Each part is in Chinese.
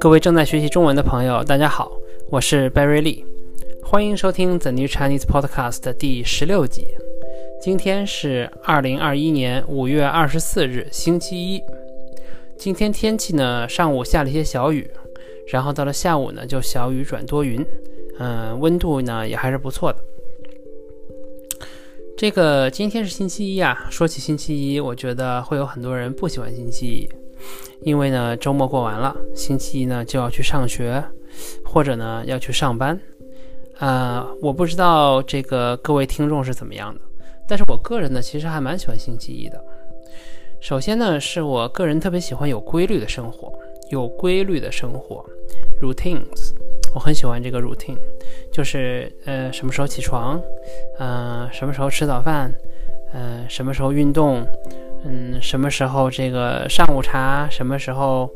各位正在学习中文的朋友，大家好，我是 Barry Lee，欢迎收听 The New Chinese Podcast 第十六集。今天是二零二一年五月二十四日，星期一。今天天气呢，上午下了一些小雨，然后到了下午呢，就小雨转多云。嗯，温度呢也还是不错的。这个今天是星期一啊，说起星期一，我觉得会有很多人不喜欢星期一。因为呢，周末过完了，星期一呢就要去上学，或者呢要去上班。啊，我不知道这个各位听众是怎么样的，但是我个人呢其实还蛮喜欢星期一的。首先呢，是我个人特别喜欢有规律的生活，有规律的生活，routines，我很喜欢这个 routine，就是呃什么时候起床，嗯什么时候吃早饭，嗯什么时候运动。嗯，什么时候这个上午茶？什么时候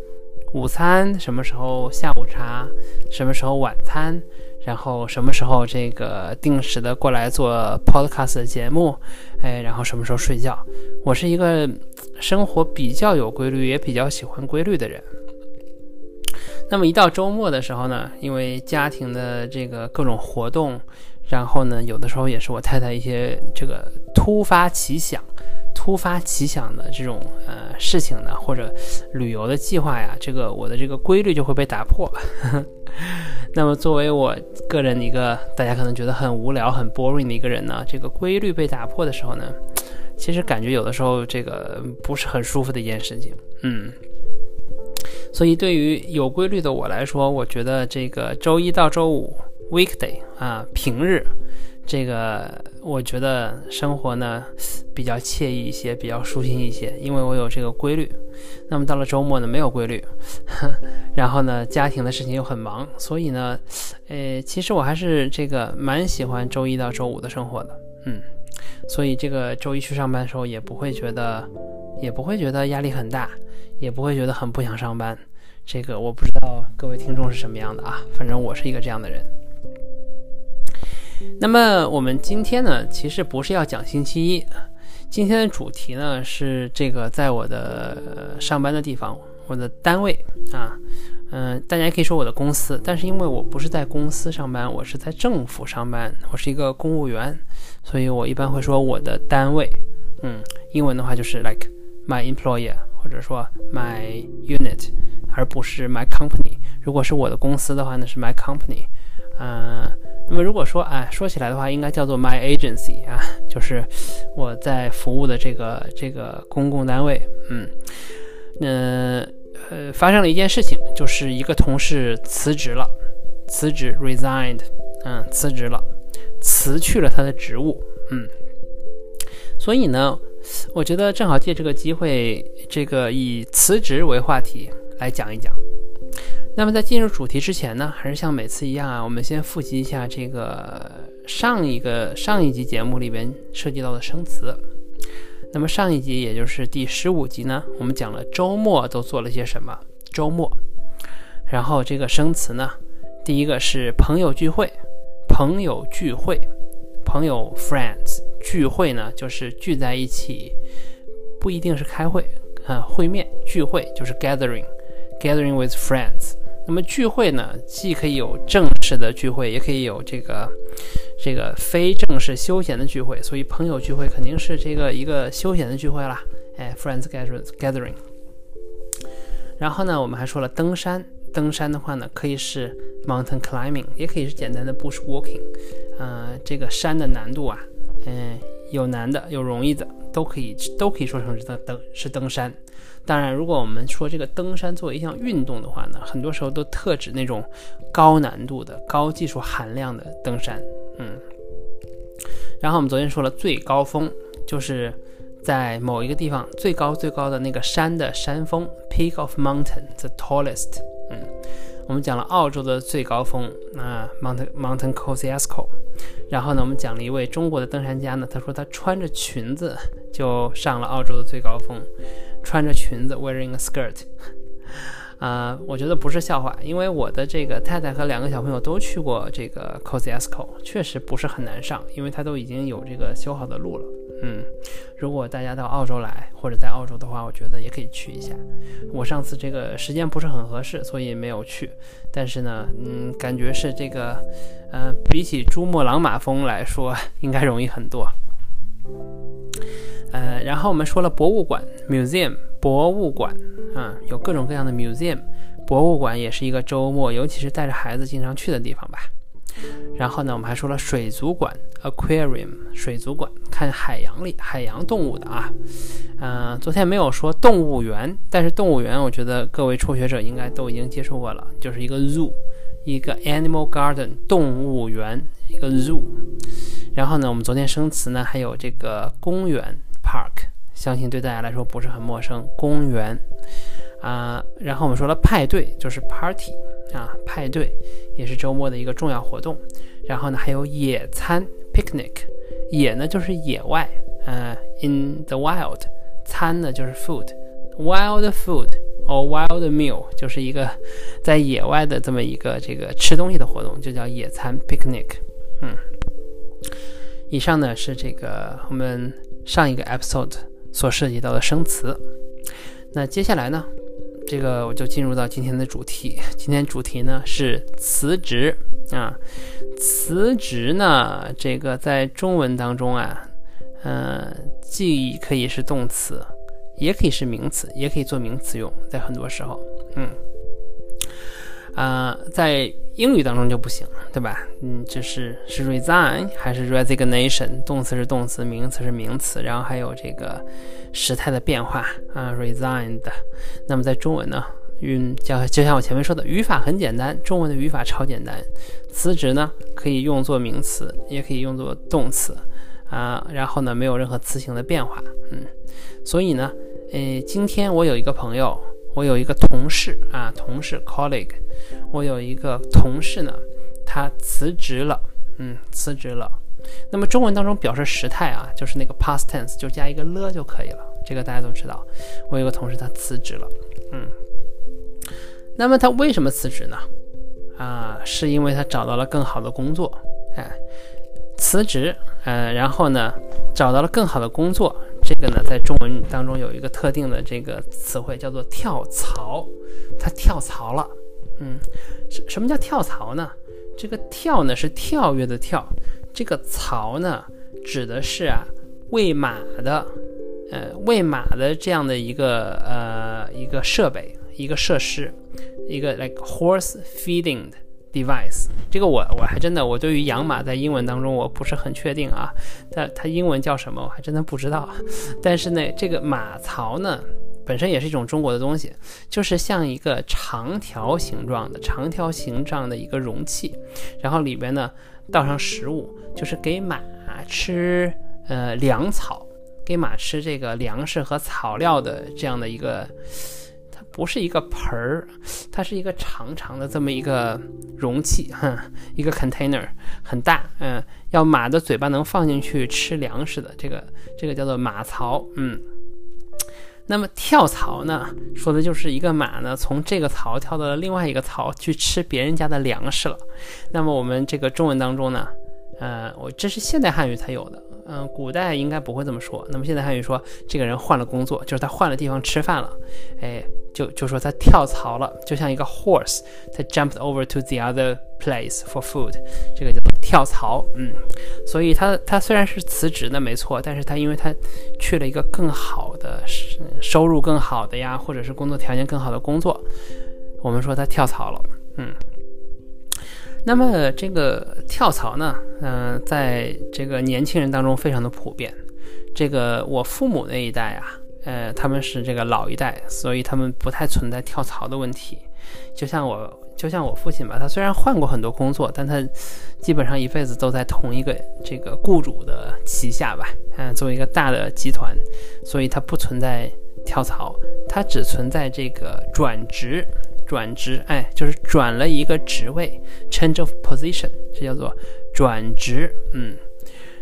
午餐？什么时候下午茶？什么时候晚餐？然后什么时候这个定时的过来做 podcast 的节目？哎，然后什么时候睡觉？我是一个生活比较有规律，也比较喜欢规律的人。那么一到周末的时候呢，因为家庭的这个各种活动，然后呢，有的时候也是我太太一些这个突发奇想。突发奇想的这种呃事情呢，或者旅游的计划呀，这个我的这个规律就会被打破。那么作为我个人一个大家可能觉得很无聊、很 boring 的一个人呢，这个规律被打破的时候呢，其实感觉有的时候这个不是很舒服的一件事情。嗯，所以对于有规律的我来说，我觉得这个周一到周五 weekday 啊平日。这个我觉得生活呢比较惬意一些，比较舒心一些，因为我有这个规律。那么到了周末呢，没有规律，然后呢，家庭的事情又很忙，所以呢，呃，其实我还是这个蛮喜欢周一到周五的生活的，嗯，所以这个周一去上班的时候也不会觉得，也不会觉得压力很大，也不会觉得很不想上班。这个我不知道各位听众是什么样的啊，反正我是一个这样的人。那么我们今天呢，其实不是要讲星期一，今天的主题呢是这个在我的上班的地方，我的单位啊，嗯，大家也可以说我的公司，但是因为我不是在公司上班，我是在政府上班，我是一个公务员，所以我一般会说我的单位，嗯，英文的话就是 like my employer，或者说 my unit，而不是 my company。如果是我的公司的话呢，是 my company，嗯。那么如果说哎说起来的话，应该叫做 my agency 啊，就是我在服务的这个这个公共单位。嗯，那呃发生了一件事情，就是一个同事辞职了，辞职 resigned，嗯，辞职了，辞去了他的职务。嗯，所以呢，我觉得正好借这个机会，这个以辞职为话题来讲一讲。那么在进入主题之前呢，还是像每次一样啊，我们先复习一下这个上一个上一集节目里边涉及到的生词。那么上一集也就是第十五集呢，我们讲了周末都做了些什么。周末，然后这个生词呢，第一个是朋友聚会，朋友聚会，朋友 friends 聚会呢就是聚在一起，不一定是开会啊，会面聚会就是 gathering，gathering with friends。那么聚会呢，既可以有正式的聚会，也可以有这个这个非正式休闲的聚会。所以朋友聚会肯定是这个一个休闲的聚会啦，哎，friends gathering。然后呢，我们还说了登山，登山的话呢，可以是 mountain climbing，也可以是简单的 bush walking。呃，这个山的难度啊，嗯，有难的，有容易的，都可以都可以说成是登登是登山。当然，如果我们说这个登山作为一项运动的话呢，很多时候都特指那种高难度的、高技术含量的登山。嗯。然后我们昨天说了最高峰，就是在某一个地方最高最高的那个山的山峰，peak of mountain，the tallest。嗯。我们讲了澳洲的最高峰，啊，Mount Mountain Kosciuszko。然后呢，我们讲了一位中国的登山家呢，他说他穿着裙子就上了澳洲的最高峰。穿着裙子，wearing a skirt，啊，我觉得不是笑话，因为我的这个太太和两个小朋友都去过这个 Kosciuszko，确实不是很难上，因为它都已经有这个修好的路了。嗯，如果大家到澳洲来或者在澳洲的话，我觉得也可以去一下。我上次这个时间不是很合适，所以没有去。但是呢，嗯，感觉是这个，呃，比起珠穆朗玛峰来说，应该容易很多。呃，然后我们说了博物馆 （museum），博物馆啊，有各种各样的 museum，博物馆也是一个周末，尤其是带着孩子经常去的地方吧。然后呢，我们还说了水族馆 （aquarium），水族馆看海洋里海洋动物的啊。嗯，昨天没有说动物园，但是动物园我觉得各位初学者应该都已经接触过了，就是一个 zoo，一个 animal garden 动物园，一个 zoo。然后呢，我们昨天生词呢还有这个公园。Park，相信对大家来说不是很陌生。公园啊，然后我们说了派对，就是 Party 啊，派对也是周末的一个重要活动。然后呢，还有野餐 Picnic，野呢就是野外，呃，In the wild，餐呢就是 Food，Wild food or wild meal 就是一个在野外的这么一个这个吃东西的活动，就叫野餐 Picnic。嗯，以上呢是这个我们。上一个 episode 所涉及到的生词，那接下来呢，这个我就进入到今天的主题。今天主题呢是辞职啊，辞职呢，这个在中文当中啊，嗯，既可以是动词，也可以是名词，也可以做名词用，在很多时候，嗯。啊，在英语当中就不行，对吧？嗯，就是是 resign 还是 resignation？动词是动词，名词是名词，然后还有这个时态的变化啊，resigned。那么在中文呢，嗯，就就像我前面说的，语法很简单，中文的语法超简单。辞职呢，可以用作名词，也可以用作动词啊，然后呢，没有任何词形的变化，嗯。所以呢，诶，今天我有一个朋友。我有一个同事啊，同事 colleague，我有一个同事呢，他辞职了，嗯，辞职了。那么中文当中表示时态啊，就是那个 past tense，就加一个了就可以了。这个大家都知道。我有个同事他辞职了，嗯。那么他为什么辞职呢？啊，是因为他找到了更好的工作，哎，辞职，呃，然后呢，找到了更好的工作。这个呢，在中文当中有一个特定的这个词汇，叫做跳槽。他跳槽了，嗯，什什么叫跳槽呢？这个跳呢是跳跃的跳，这个槽呢指的是啊喂马的，呃喂马的这样的一个呃一个设备，一个设施，一个 like horse feeding 的。device，这个我我还真的我对于养马在英文当中我不是很确定啊，它它英文叫什么我还真的不知道。但是呢，这个马槽呢本身也是一种中国的东西，就是像一个长条形状的长条形状的一个容器，然后里边呢倒上食物，就是给马吃呃粮草，给马吃这个粮食和草料的这样的一个。不是一个盆儿，它是一个长长的这么一个容器，哈，一个 container 很大，嗯，要马的嘴巴能放进去吃粮食的，这个这个叫做马槽，嗯。那么跳槽呢，说的就是一个马呢从这个槽跳到了另外一个槽去吃别人家的粮食了。那么我们这个中文当中呢，呃，我这是现代汉语才有的。嗯，古代应该不会这么说。那么现在汉语说，这个人换了工作，就是他换了地方吃饭了。哎，就就说他跳槽了，就像一个 horse，他 jumped over to the other place for food，这个叫跳槽。嗯，所以他他虽然是辞职的没错，但是他因为他去了一个更好的收入更好的呀，或者是工作条件更好的工作，我们说他跳槽了。嗯。那么这个跳槽呢，嗯，在这个年轻人当中非常的普遍。这个我父母那一代啊，呃，他们是这个老一代，所以他们不太存在跳槽的问题。就像我，就像我父亲吧，他虽然换过很多工作，但他基本上一辈子都在同一个这个雇主的旗下吧，嗯，作为一个大的集团，所以他不存在跳槽，他只存在这个转职。转职，哎，就是转了一个职位，change of position，这叫做转职。嗯，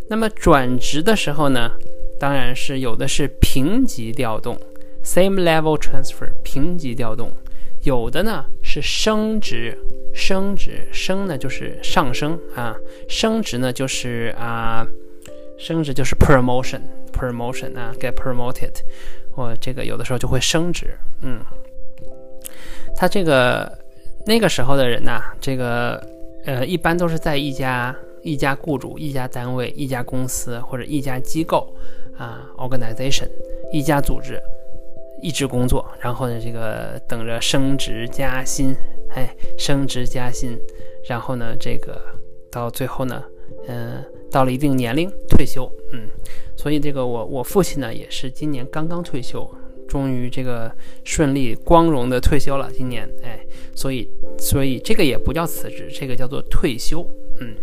那么转职的时候呢，当然是有的是平级调动，same level transfer，平级调动；有的呢是升职，升职升呢就是上升啊，升职呢就是啊，升职就是 promotion，promotion 啊，get promoted，我这个有的时候就会升职，嗯，他这个那个时候的人呐，这个呃一般都是在一家一家雇主、一家单位、一家公司或者一家机构啊 organization 一家组织。一直工作，然后呢，这个等着升职加薪，哎，升职加薪，然后呢，这个到最后呢，嗯，到了一定年龄退休，嗯，所以这个我我父亲呢也是今年刚刚退休，终于这个顺利光荣的退休了，今年，哎，所以所以这个也不叫辞职，这个叫做退休，嗯，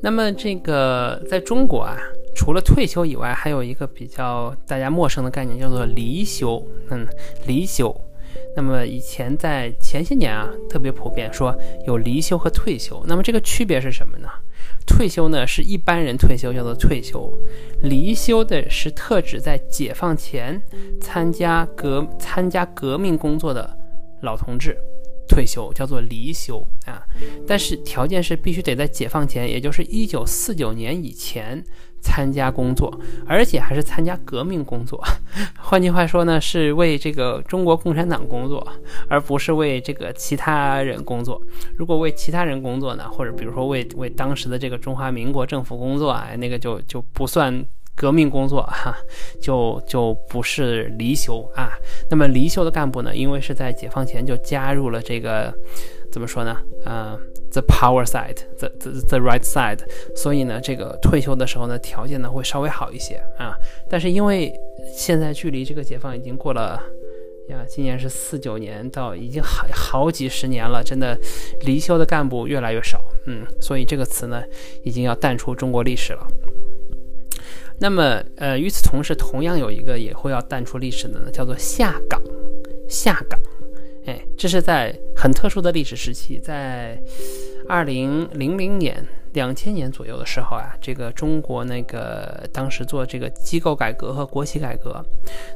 那么这个在中国啊。除了退休以外，还有一个比较大家陌生的概念，叫做离休。嗯，离休。那么以前在前些年啊，特别普遍说有离休和退休。那么这个区别是什么呢？退休呢是一般人退休叫做退休，离休的是特指在解放前参加革参加革命工作的老同志。退休叫做离休啊，但是条件是必须得在解放前，也就是一九四九年以前参加工作，而且还是参加革命工作。换句话说呢，是为这个中国共产党工作，而不是为这个其他人工作。如果为其他人工作呢，或者比如说为为当时的这个中华民国政府工作啊，那个就就不算。革命工作哈，就就不是离休啊。那么离休的干部呢，因为是在解放前就加入了这个，怎么说呢？啊，the power side，the the the right side。所以呢，这个退休的时候呢，条件呢会稍微好一些啊。但是因为现在距离这个解放已经过了呀，今年是四九年，到已经好好几十年了，真的离休的干部越来越少。嗯，所以这个词呢，已经要淡出中国历史了。那么，呃，与此同时，同样有一个也会要淡出历史的呢，叫做下岗。下岗，哎，这是在很特殊的历史时期，在二零零零年、两千年左右的时候啊，这个中国那个当时做这个机构改革和国企改革，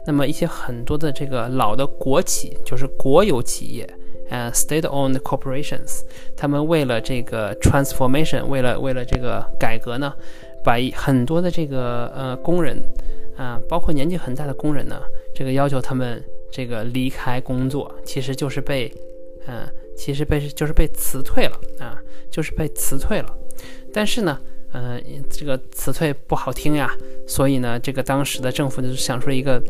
那么一些很多的这个老的国企，就是国有企业，呃，state-owned corporations，他们为了这个 transformation，为了为了这个改革呢。把很多的这个呃工人啊，包括年纪很大的工人呢，这个要求他们这个离开工作，其实就是被，嗯，其实被就是被辞退了啊，就是被辞退了。但是呢，嗯，这个辞退不好听呀，所以呢，这个当时的政府就想出了一个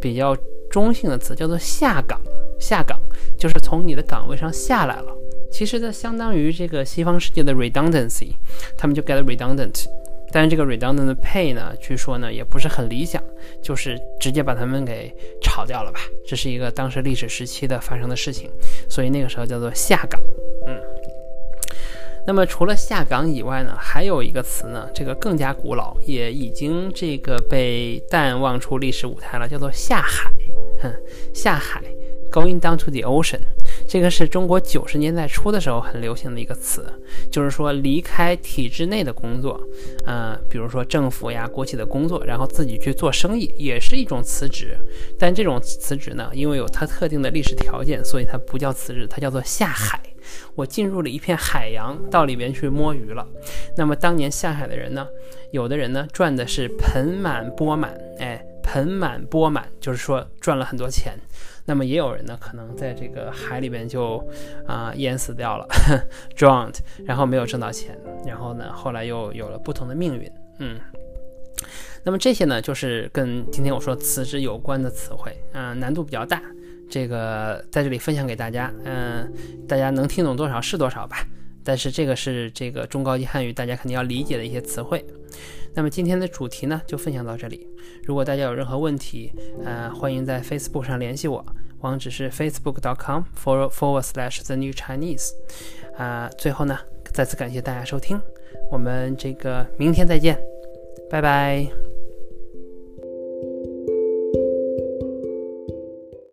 比较中性的词，叫做下岗。下岗就是从你的岗位上下来了。其实呢，相当于这个西方世界的 redundancy，他们就 get redundant。但是这个 redundant pay 呢，据说呢也不是很理想，就是直接把他们给炒掉了吧。这是一个当时历史时期的发生的事情，所以那个时候叫做下岗。嗯，那么除了下岗以外呢，还有一个词呢，这个更加古老，也已经这个被淡忘出历史舞台了，叫做下海。哼，下海，going down to the ocean。这个是中国九十年代初的时候很流行的一个词，就是说离开体制内的工作，呃，比如说政府呀、国企的工作，然后自己去做生意，也是一种辞职。但这种辞职呢，因为有它特定的历史条件，所以它不叫辞职，它叫做下海。我进入了一片海洋，到里边去摸鱼了。那么当年下海的人呢，有的人呢赚的是盆满钵满，哎，盆满钵满，就是说赚了很多钱。那么也有人呢，可能在这个海里边就啊淹死掉了，drowned，然后没有挣到钱，然后呢，后来又有了不同的命运，嗯。那么这些呢，就是跟今天我说辞职有关的词汇，嗯，难度比较大，这个在这里分享给大家，嗯，大家能听懂多少是多少吧。但是这个是这个中高级汉语，大家肯定要理解的一些词汇。那么今天的主题呢，就分享到这里。如果大家有任何问题，呃，欢迎在 Facebook 上联系我，网址是 facebook.com/forward/the/new/chinese。啊，最后呢，再次感谢大家收听，我们这个明天再见，拜拜。